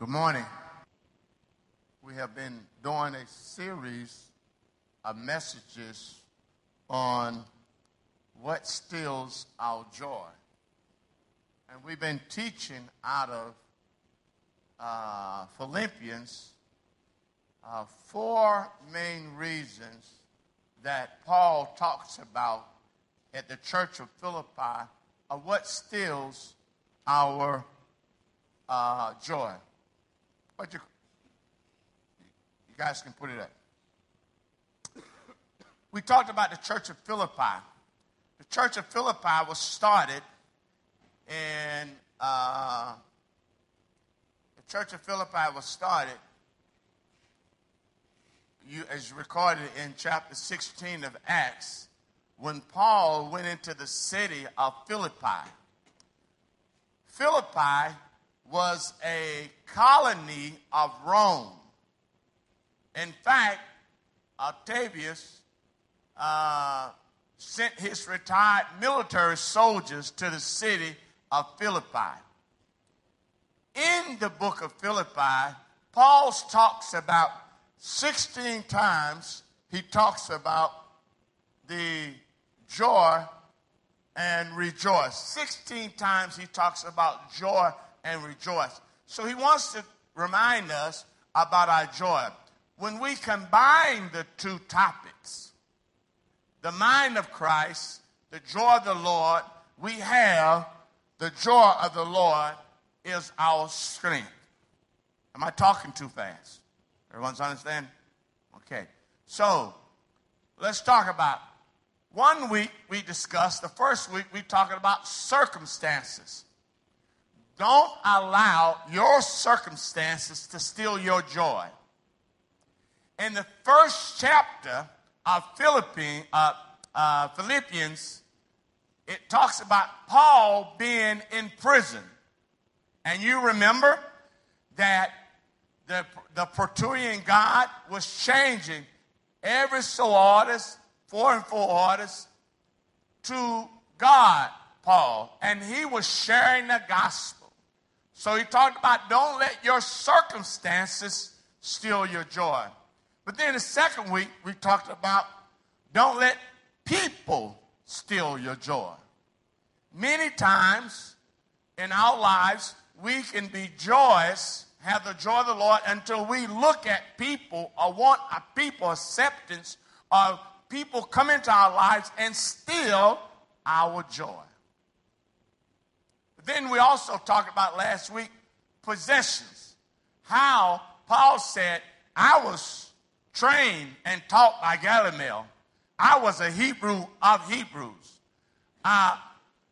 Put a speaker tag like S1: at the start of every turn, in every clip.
S1: Good morning. We have been doing a series of messages on what steals our joy. And we've been teaching out of uh, Philippians uh, four main reasons that Paul talks about at the church of Philippi of what steals our uh, joy. But you, you guys can put it up. We talked about the church of Philippi. The church of Philippi was started in, uh, the church of Philippi was started, you, as recorded in chapter 16 of Acts, when Paul went into the city of Philippi. Philippi was a colony of Rome. In fact, Octavius uh, sent his retired military soldiers to the city of Philippi. In the book of Philippi, Paul talks about 16 times, he talks about the joy and rejoice. 16 times he talks about joy and rejoice. So he wants to remind us about our joy. When we combine the two topics, the mind of Christ, the joy of the Lord, we have the joy of the Lord is our strength. Am I talking too fast? Everyone's understand? Okay. So, let's talk about one week we discussed, the first week we talking about circumstances. Don't allow your circumstances to steal your joy. In the first chapter of uh, uh, Philippians, it talks about Paul being in prison. And you remember that the, the Praetorian Guard was changing every so orders, four and four orders, to God, Paul. And he was sharing the gospel. So he talked about don't let your circumstances steal your joy. But then the second week, we talked about don't let people steal your joy. Many times in our lives, we can be joyous, have the joy of the Lord until we look at people or want a people acceptance or people come into our lives and steal our joy. Then we also talked about last week possessions. How Paul said, I was trained and taught by Gamaliel. I was a Hebrew of Hebrews. Uh,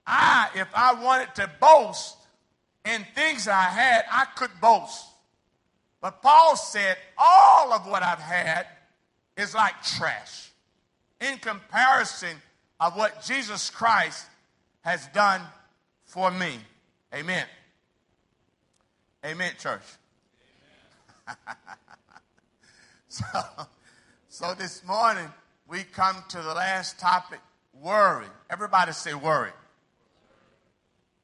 S1: I, if I wanted to boast in things I had, I could boast. But Paul said, all of what I've had is like trash in comparison of what Jesus Christ has done for me. Amen. Amen, church. Amen. so, so this morning we come to the last topic worry. Everybody say worry.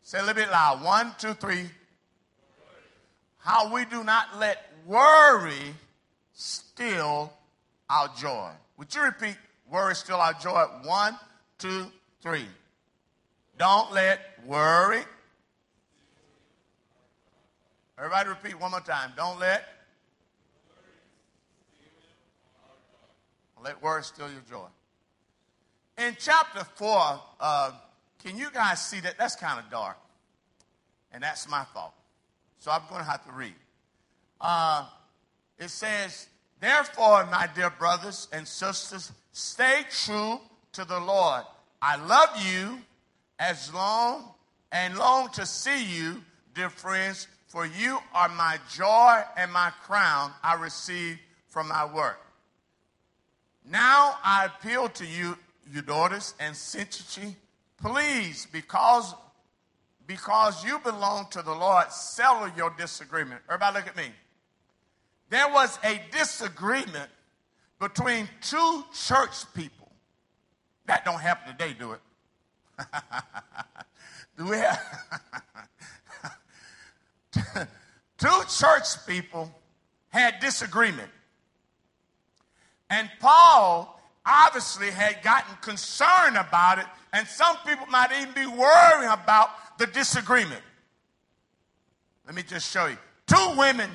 S1: Say a little bit loud. One, two, three. How we do not let worry steal our joy. Would you repeat worry steal our joy? One, two, three. Don't let worry. Everybody repeat one more time. Don't let. Let worry steal your joy. In chapter 4, uh, can you guys see that? That's kind of dark. And that's my fault. So I'm going to have to read. Uh, it says, Therefore, my dear brothers and sisters, stay true to the Lord. I love you as long and long to see you, dear friends, for you are my joy and my crown I receive from my work. Now I appeal to you, Euodia, and Syntyche, please, because, because you belong to the Lord, settle your disagreement. Everybody look at me. There was a disagreement between two church people. That don't happen today, do it? Do we have two church people had disagreement. And Paul obviously had gotten concerned about it, and some people might even be worrying about the disagreement. Let me just show you. Two women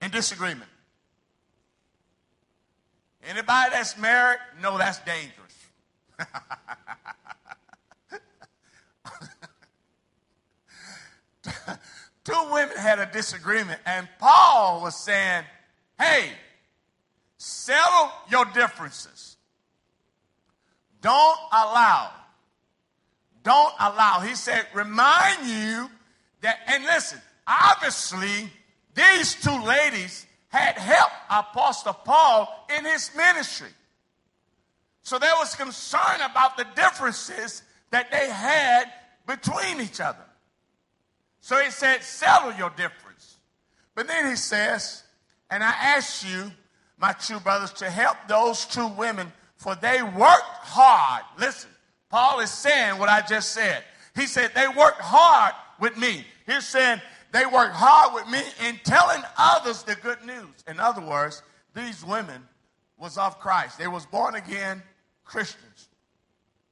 S1: in disagreement. Anybody that's married no, that's dangerous. Two women had a disagreement, and Paul was saying, Hey, settle your differences. Don't allow, don't allow. He said, Remind you that, and listen, obviously, these two ladies had helped Apostle Paul in his ministry. So there was concern about the differences that they had between each other. So he said, settle your difference. But then he says, and I ask you, my two brothers, to help those two women, for they worked hard. Listen, Paul is saying what I just said. He said, they worked hard with me. He's saying, they worked hard with me in telling others the good news. In other words, these women was of Christ. They was born again Christians.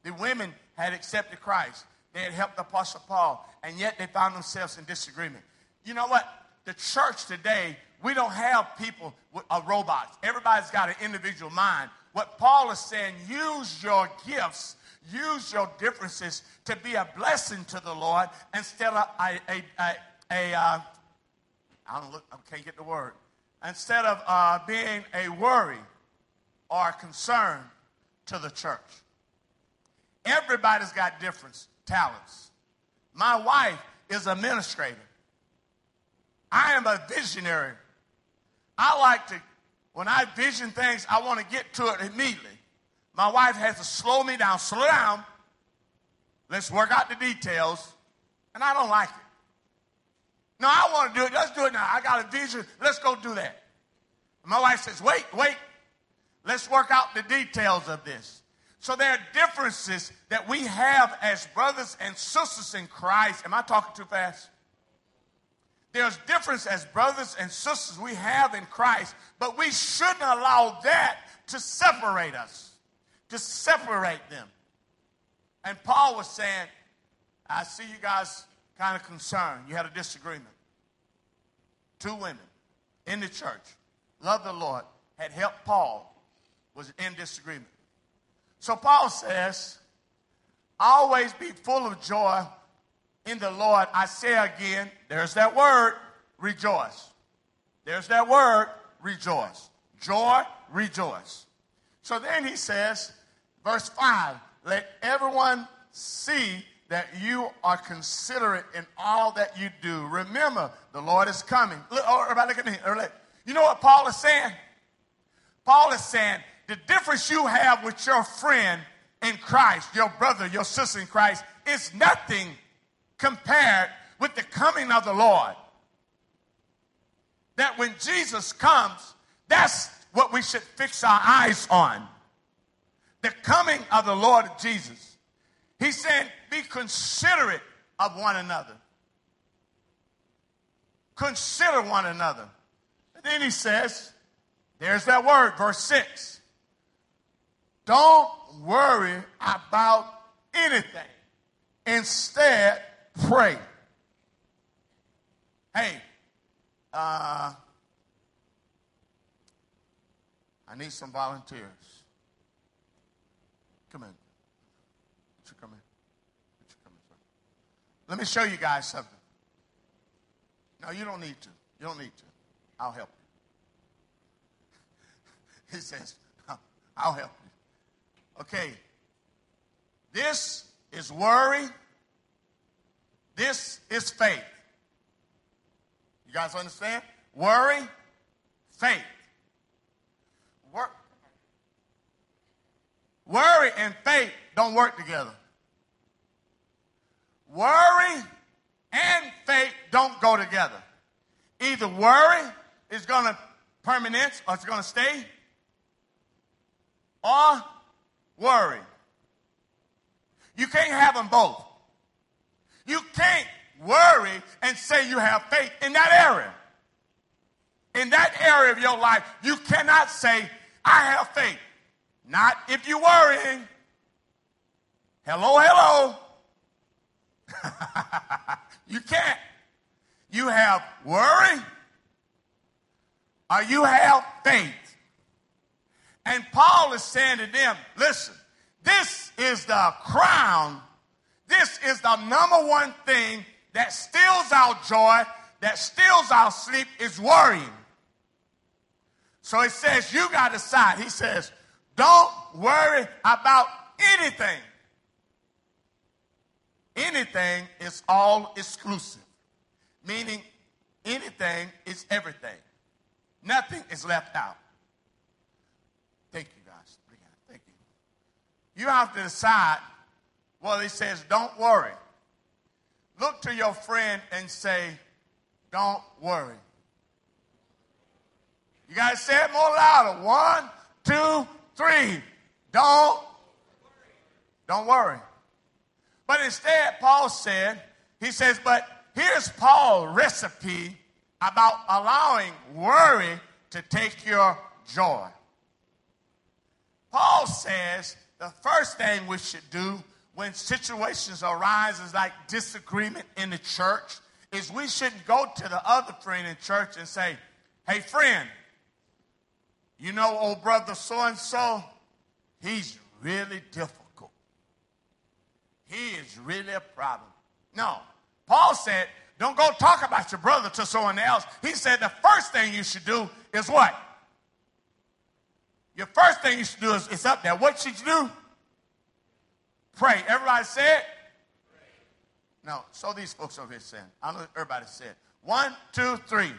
S1: The women had accepted Christ. They had helped the Apostle Paul, and yet they found themselves in disagreement. You know what? The church today, we don't have people with uh, robots. Everybody's got an individual mind. What Paul is saying, use your gifts, use your differences to be a blessing to the Lord instead of a, a, a, a uh, I don't look, I can't get the word. Instead of uh, being a worry or a concern to the church. Everybody's got different talents. My wife is administrator. I am a visionary. I like to, when I vision things, I want to get to it immediately. My wife has to slow me down, slow down. Let's work out the details. And I don't like it. No, I want to do it. Let's do it now. I got a vision. Let's go do that. My wife says, wait, wait. Let's work out the details of this. So there are differences that we have as brothers and sisters in Christ. Am I talking too fast? There's difference as brothers and sisters we have in Christ, but we shouldn't allow that to separate us, to separate them. And Paul was saying, I see you guys kind of concerned. You had a disagreement. Two women in the church, love the Lord, had helped Paul, was in disagreement. So Paul says, always be full of joy in the Lord. I say again, there's that word, rejoice. There's that word, rejoice. Joy, rejoice. So then he says, verse 5, let everyone see that you are considerate in all that you do. Remember, the Lord is coming. Look, oh, everybody look at me. You know what Paul is saying? Paul is saying the difference you have with your friend in Christ, your brother, your sister in Christ, is nothing compared with the coming of the Lord. That when Jesus comes, that's what we should fix our eyes on. The coming of the Lord Jesus. He said, be considerate of one another. Consider one another. And then he says, there's that word, verse 6. Don't worry about anything. Instead, pray. Hey, uh, I need some volunteers. Come in. Would you come in? Would you come in, sir? Let me show you guys something. No, you don't need to. You don't need to. I'll help you. he says, I'll help you. Okay. This is worry. This is faith. You guys understand? Worry, faith. Wor- worry and faith don't work together. Worry and faith don't go together. Either worry is going to permanent or it's going to stay, or worry. You can't have them both. You can't worry and say you have faith in that area. in that area of your life, you cannot say, I have faith. Not if you're worrying. Hello, hello. you can't. You have worry or you have faith. And Paul is saying to them, listen, this is the crown. This is the number one thing that steals our joy, that steals our sleep, is worrying. So he says, you got to decide. He says, don't worry about anything. Anything is all exclusive, meaning anything is everything. Nothing is left out. Thank you, guys. Thank you. Have to decide. Well, he says, don't worry. Look to your friend and say, don't worry. You got to say it more louder. One, two, three. Don't. Don't worry. But instead, Paul said, he says, but here's Paul's recipe about allowing worry to take your joy. Paul says the first thing we should do when situations arise is like disagreement in the church is we shouldn't go to the other friend in church and say, hey friend, you know old brother so and so, he's really difficult. He is really a problem. No. Paul said, don't go talk about your brother to someone else. He said the first thing you should do is what? Your first thing you should do is it's up there. What should you do? Pray. Everybody say it? No, so these folks over here saying. I know everybody said. One, two, three.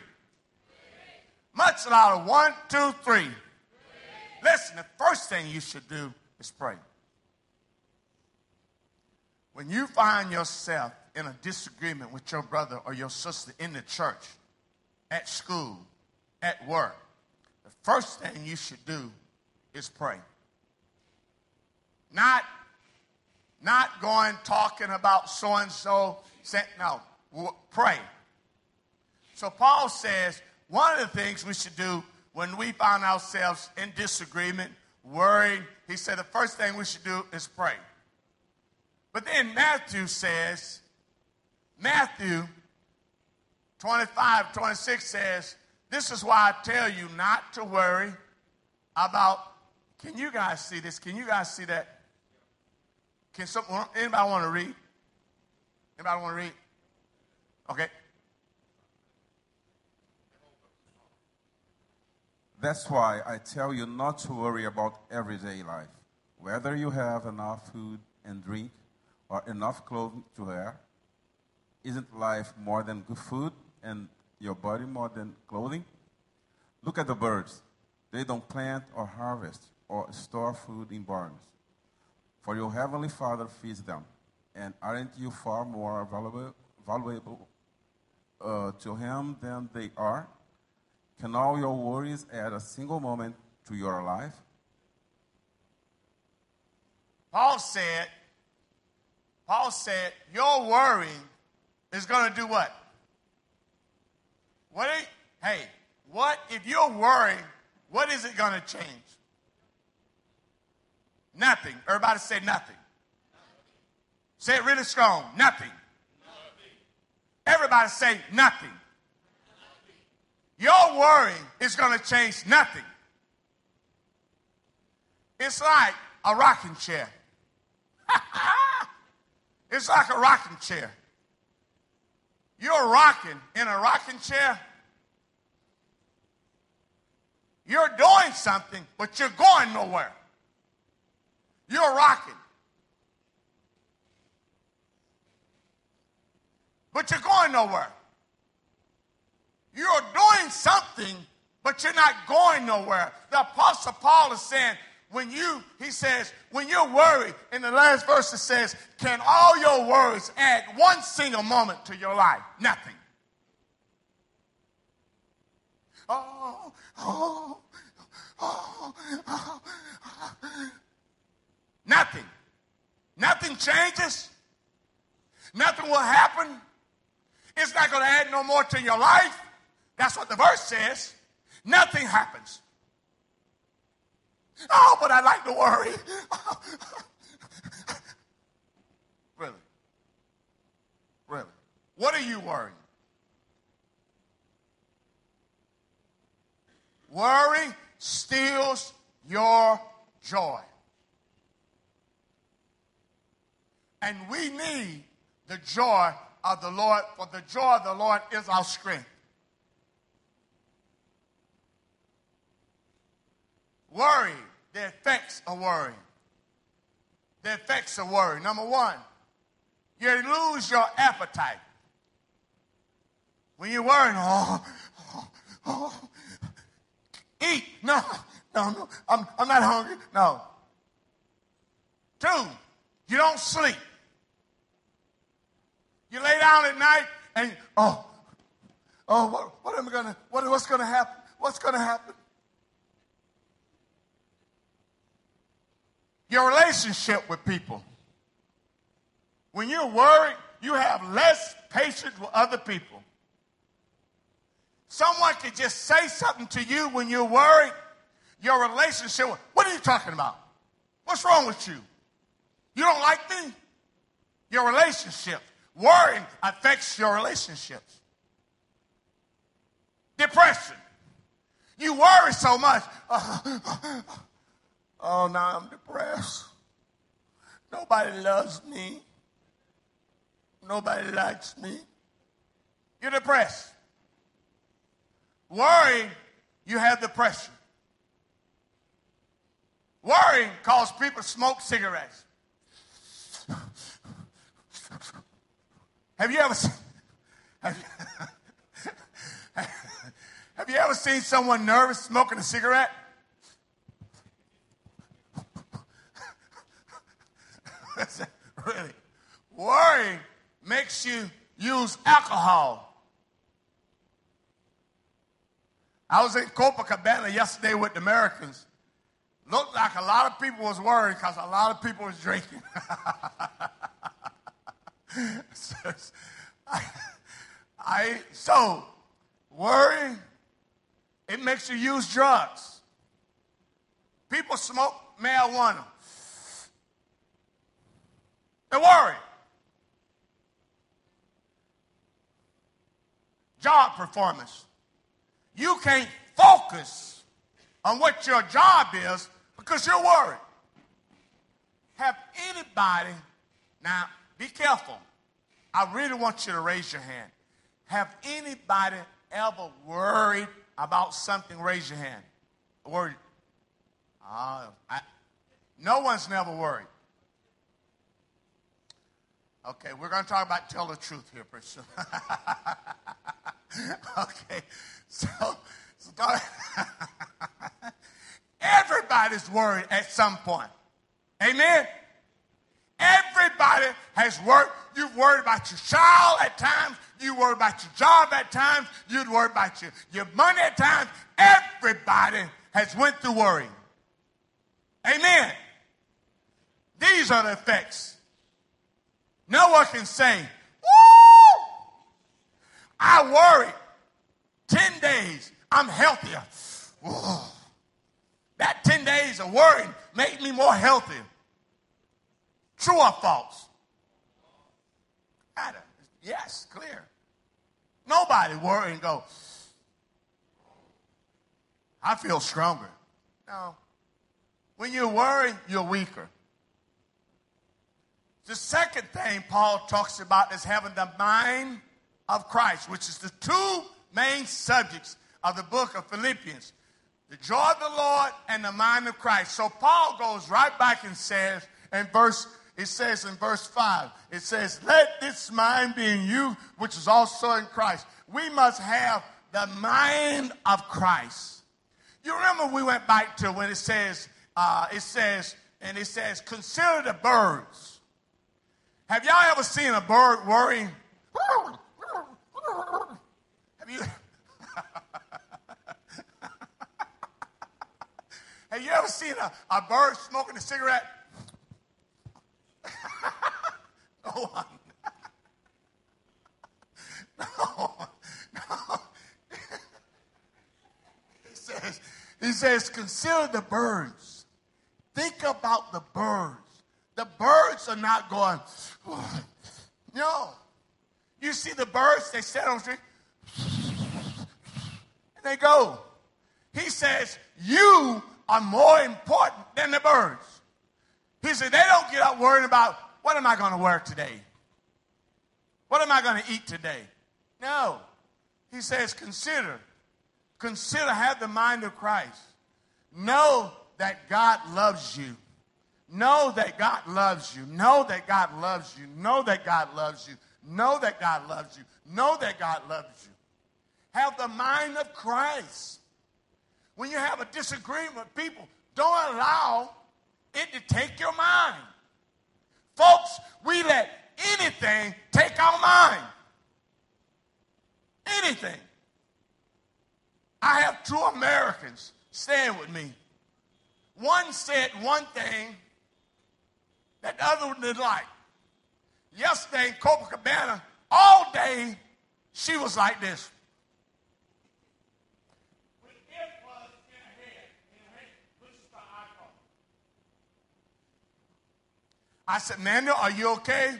S1: Much louder. One, two, three. Listen, the first thing you should do is pray. When you find yourself in a disagreement with your brother or your sister in the church, at school, at work, the first thing you should do is pray. Not, not going talking about so and so. No, pray. So Paul says one of the things we should do when we find ourselves in disagreement, worried, he said the first thing we should do is pray. But then Matthew says, Matthew 25, 26 says, This is why I tell you not to worry about. Can you guys see this? Can you guys see that? Can someone, anybody want to read? Anybody want to read? Okay.
S2: That's why I tell you not to worry about everyday life, whether you have enough food and drink or enough clothing to wear. Isn't life more than good food and your body more than clothing? Look at the birds. They don't plant or harvest or store food in barns. For your heavenly Father feeds them. And aren't you far more valuable, valuable uh, to Him than they are? Can all your worries add a single moment to your life?
S1: Paul said, Paul said, your worry is going to do what? What? Hey, what if you're worrying? What is it going to change? Nothing. Everybody say nothing. Say it really strong. Nothing. Everybody say nothing. Your worry is going to change nothing. It's like a rocking chair. it's like a rocking chair. You're rocking in a rocking chair. You're doing something, but you're going nowhere. You're rocking. But you're going nowhere. You're doing something, but you're not going nowhere. The Apostle Paul is saying, when you, he says, when you're worried, in the last verse it says, can all your worries add one single moment to your life? Nothing. Oh, oh, oh, oh, Nothing. Nothing changes. Nothing will happen. It's not going to add no more to your life. That's what the verse says. nothing happens. Oh, but I like to worry. really? Really? What are you worrying? Worry steals your joy. And we need the joy of the Lord, for the joy of the Lord is our strength. Worry, the effects of worry. The effects of worry. Number one, you lose your appetite. When you're worrying, oh, oh, oh, eat. No, no, no, I'm, I'm not hungry. No. Two, you don't sleep. You lay down at night and, oh, oh, what, what am I to, what, what's going to happen? What's going to happen? Your relationship with people. When you're worried, you have less patience with other people. Someone could just say something to you when you're worried. Your relationship, what are you talking about? What's wrong with you? You don't like me? Your relationship. Worrying affects your relationships. Depression. You worry so much. Oh, oh, now I'm depressed. Nobody loves me. Nobody likes me. You're depressed. Worrying, you have depression. Worrying causes people to smoke cigarettes. Have you ever seen, have, have you ever seen someone nervous smoking a cigarette? really? Worrying makes you use alcohol. I was in Copacabana yesterday with the Americans. Looked like a lot of people was worried because a lot of people was drinking. I, I, so worry, it makes you use drugs. People smoke marijuana. They worry. Job performance. You can't focus on what your job is because you're worried. Have anybody, now be careful. I really want you to raise your hand. Have anybody ever worried about something? Raise your hand. Worried. Uh, I, no one's never worried. Okay, we're going to talk about tell the truth here pretty soon. okay, so, so everybody's worried at some point. Amen. Everybody has worked. You've worried about your child at times. You worry about your job at times. You'd worry about your, your money at times. Everybody has went through worry. Amen. These are the effects. No one can say, Woo! I worry. 10 days, I'm healthier. Whoa. That 10 days of worrying made me more healthy. True or false? Adam. Yes, clear. Nobody worry and go, I feel stronger. No. When you worry, you're weaker. The second thing Paul talks about is having the mind of Christ, which is the two main subjects of the book of Philippians the joy of the Lord and the mind of Christ. So Paul goes right back and says in verse it says in verse 5, it says, Let this mind be in you, which is also in Christ. We must have the mind of Christ. You remember we went back to when it says, uh, it says, and it says, consider the birds. Have y'all ever seen a bird worrying? Have you? Have you ever seen a, a bird smoking a cigarette? no one. no, no. says, he says, consider the birds. Think about the birds. The birds are not going, no. You see the birds, they sit on the tree, and they go. He says, you are more important than the birds. He said, they don't get up worrying about what am I going to wear today? What am I going to eat today? No. He says, consider. Consider, have the mind of Christ. Know that God loves you. Know that God loves you. Know that God loves you. Know that God loves you. Know that God loves you. Know that God loves you. Have the mind of Christ. When you have a disagreement people, don't allow it to take your mind. Folks, we let anything take our mind. Anything. I have two Americans staying with me. One said one thing that the other didn't like. Yesterday in Copacabana, all day, she was like this. I said, Amanda, are you okay?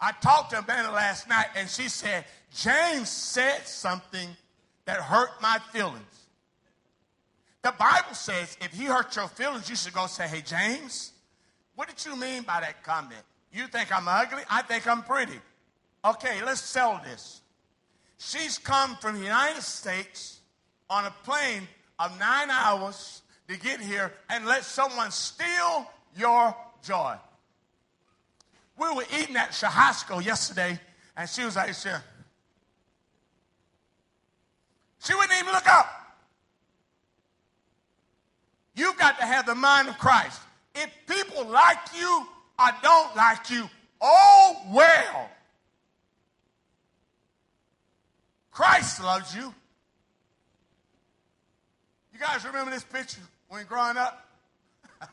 S1: I talked to Amanda last night and she said, James said something that hurt my feelings. The Bible says if he hurt your feelings, you should go say, Hey, James, what did you mean by that comment? You think I'm ugly? I think I'm pretty. Okay, let's sell this. She's come from the United States on a plane of nine hours to get here and let someone steal your joy. We were eating at Churrasco yesterday, and she was like, she, she wouldn't even look up. You've got to have the mind of Christ. If people like you or don't like you, oh well. Christ loves you. You guys remember this picture when growing up?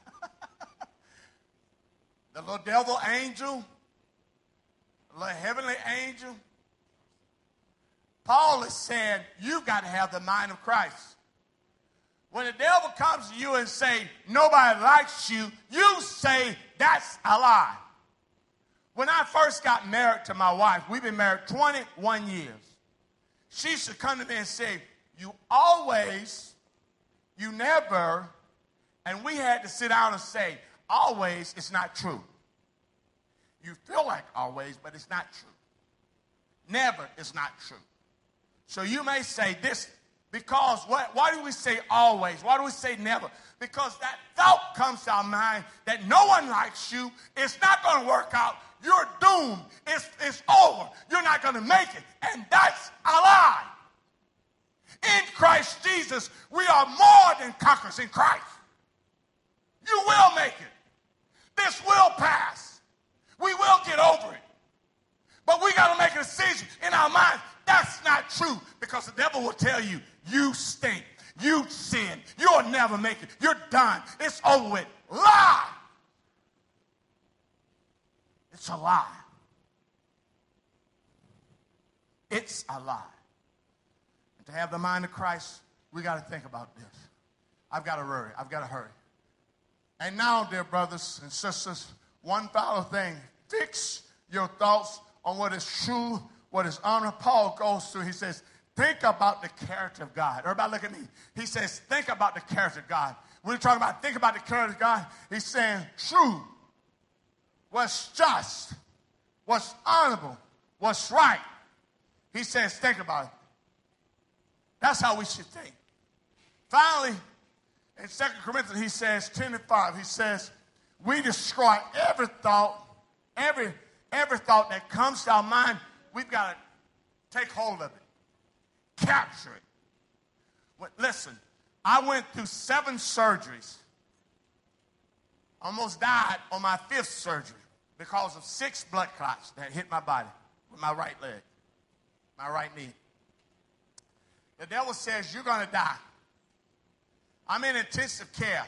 S1: the little devil angel, the little heavenly angel. Paul is saying, you've got to have the mind of Christ. When the devil comes to you and say, nobody likes you, you say, that's a lie. When I first got married to my wife, we've been married 21 years. She to come to me and say, you always, you never, and we had to sit down and say, always it's not true. You feel like always, but it's not true. Never is not true. So you may say this because what, why do we say always? Why do we say never? Because that thought comes to our mind that no one likes you. It's not going to work out. You're doomed. It's, it's over. You're not going to make it. And that's a lie. In Christ Jesus, we are more than conquerors in Christ. You will make it. This will pass. We will get over it. But we got to make a decision in our minds. That's not true because the devil will tell you you stink. You sin. You'll never make it. You're done. It's over with. Lie. It's a lie. It's a lie. To have the mind of Christ, we got to think about this. I've got to hurry. I've got to hurry. And now, dear brothers and sisters, one final thing fix your thoughts on what is true, what is honor. Paul goes through, he says, Think about the character of God. Everybody look at me. He says, think about the character of God. We're talking about think about the character of God, he's saying true, what's just, what's honorable, what's right. He says, think about it. That's how we should think. Finally, in 2 Corinthians, he says, 10 and 5, he says, we destroy every thought, every, every thought that comes to our mind, we've got to take hold of it capture it. But listen, I went through seven surgeries. Almost died on my fifth surgery because of six blood clots that hit my body with my right leg, my right knee. The devil says, You're going to die. I'm in intensive care.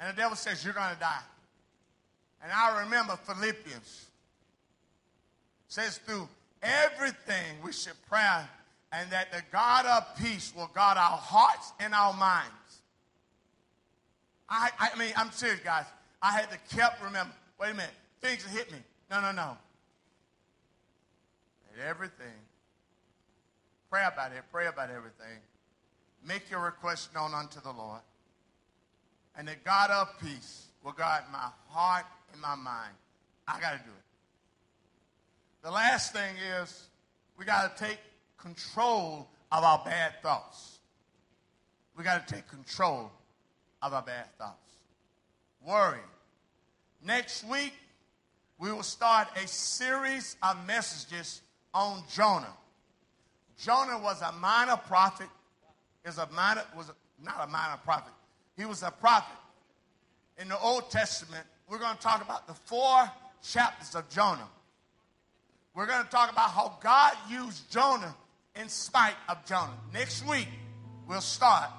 S1: And the devil says, You're going to die. And I remember Philippians says, Through everything we should pray and that the God of peace will guard our hearts and our minds. I, I mean, I'm serious, guys. I had to kept remember. Wait a minute, things hit me. No, no, no. And everything. Pray about it. Pray about everything. Make your request known unto the Lord. And the God of peace will guard my heart and my mind. I got to do it. The last thing is we got to take control of our bad thoughts. We got to take control of our bad thoughts. Worry. Next week, we will start a series of messages on Jonah. Jonah was a minor prophet. Is a minor was a, not a minor prophet. He was a prophet. In the Old Testament, we're going to talk about the four chapters of Jonah. We're going to talk about how God used Jonah in spite of Jonah. Next week, we'll start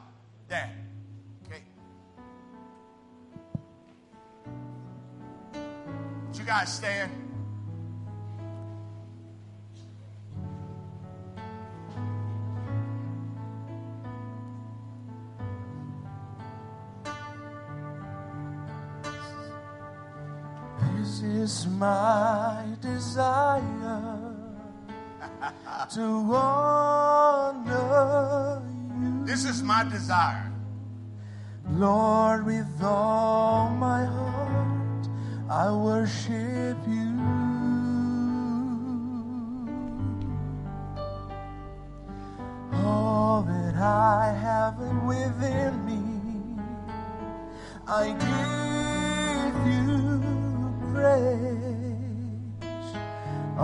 S1: that. Okay. You guys stand?
S3: My desire to honor you,
S1: This is my desire.
S3: Lord, with all my heart. I worship you. All that I have within me, I give you praise.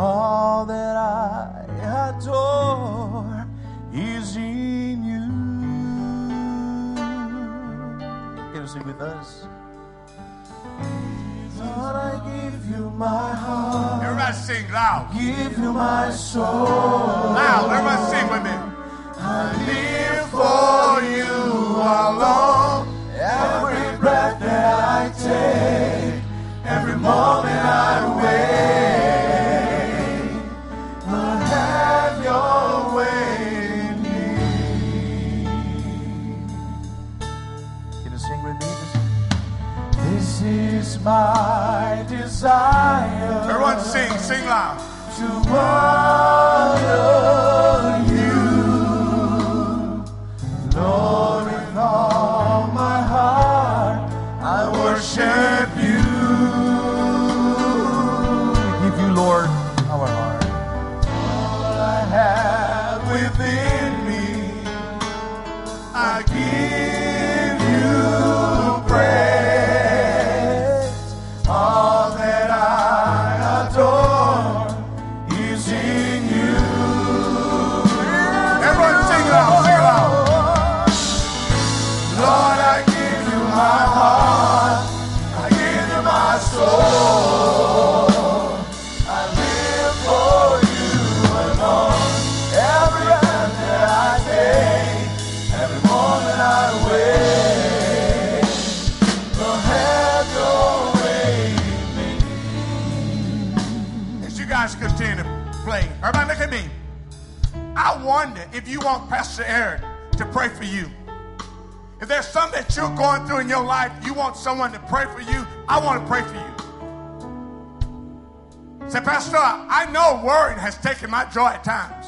S3: All that I adore is in you. Can you sing with us? Lord, I give you my heart,
S1: Everybody sing loud.
S3: give you my soul.
S1: Loud. Everybody sing with me.
S3: I live for you alone. Every breath that I take, every moment I wait, my desire
S1: Everyone sing. Sing loud.
S3: to honor you, Lord, with all my heart. I worship you. We give you, Lord, our heart. All I have within
S1: want Pastor Eric to pray for you. If there's something that you're going through in your life, you want someone to pray for you, I want to pray for you. Say, Pastor, I know worrying has taken my joy at times.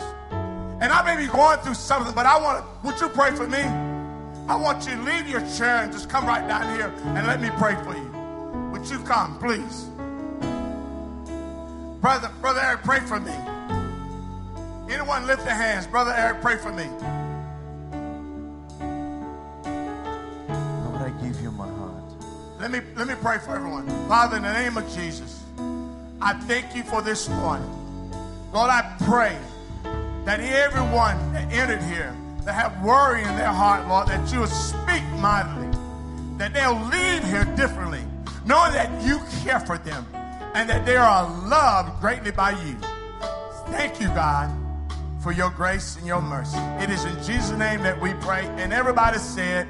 S1: And I may be going through something, but I want to, would you pray for me? I want you to leave your chair and just come right down here and let me pray for you. Would you come, please? Brother, Brother Eric, pray for me. Anyone lift their hands? Brother Eric, pray for me.
S3: Lord, I give you my heart.
S1: Let me let me pray for everyone. Father, in the name of Jesus, I thank you for this morning. Lord, I pray that everyone that entered here that have worry in their heart, Lord, that you will speak mightily, that they'll leave here differently, knowing that you care for them and that they are loved greatly by you. Thank you, God, for your grace and your mercy. It is in Jesus' name that we pray. And everybody said,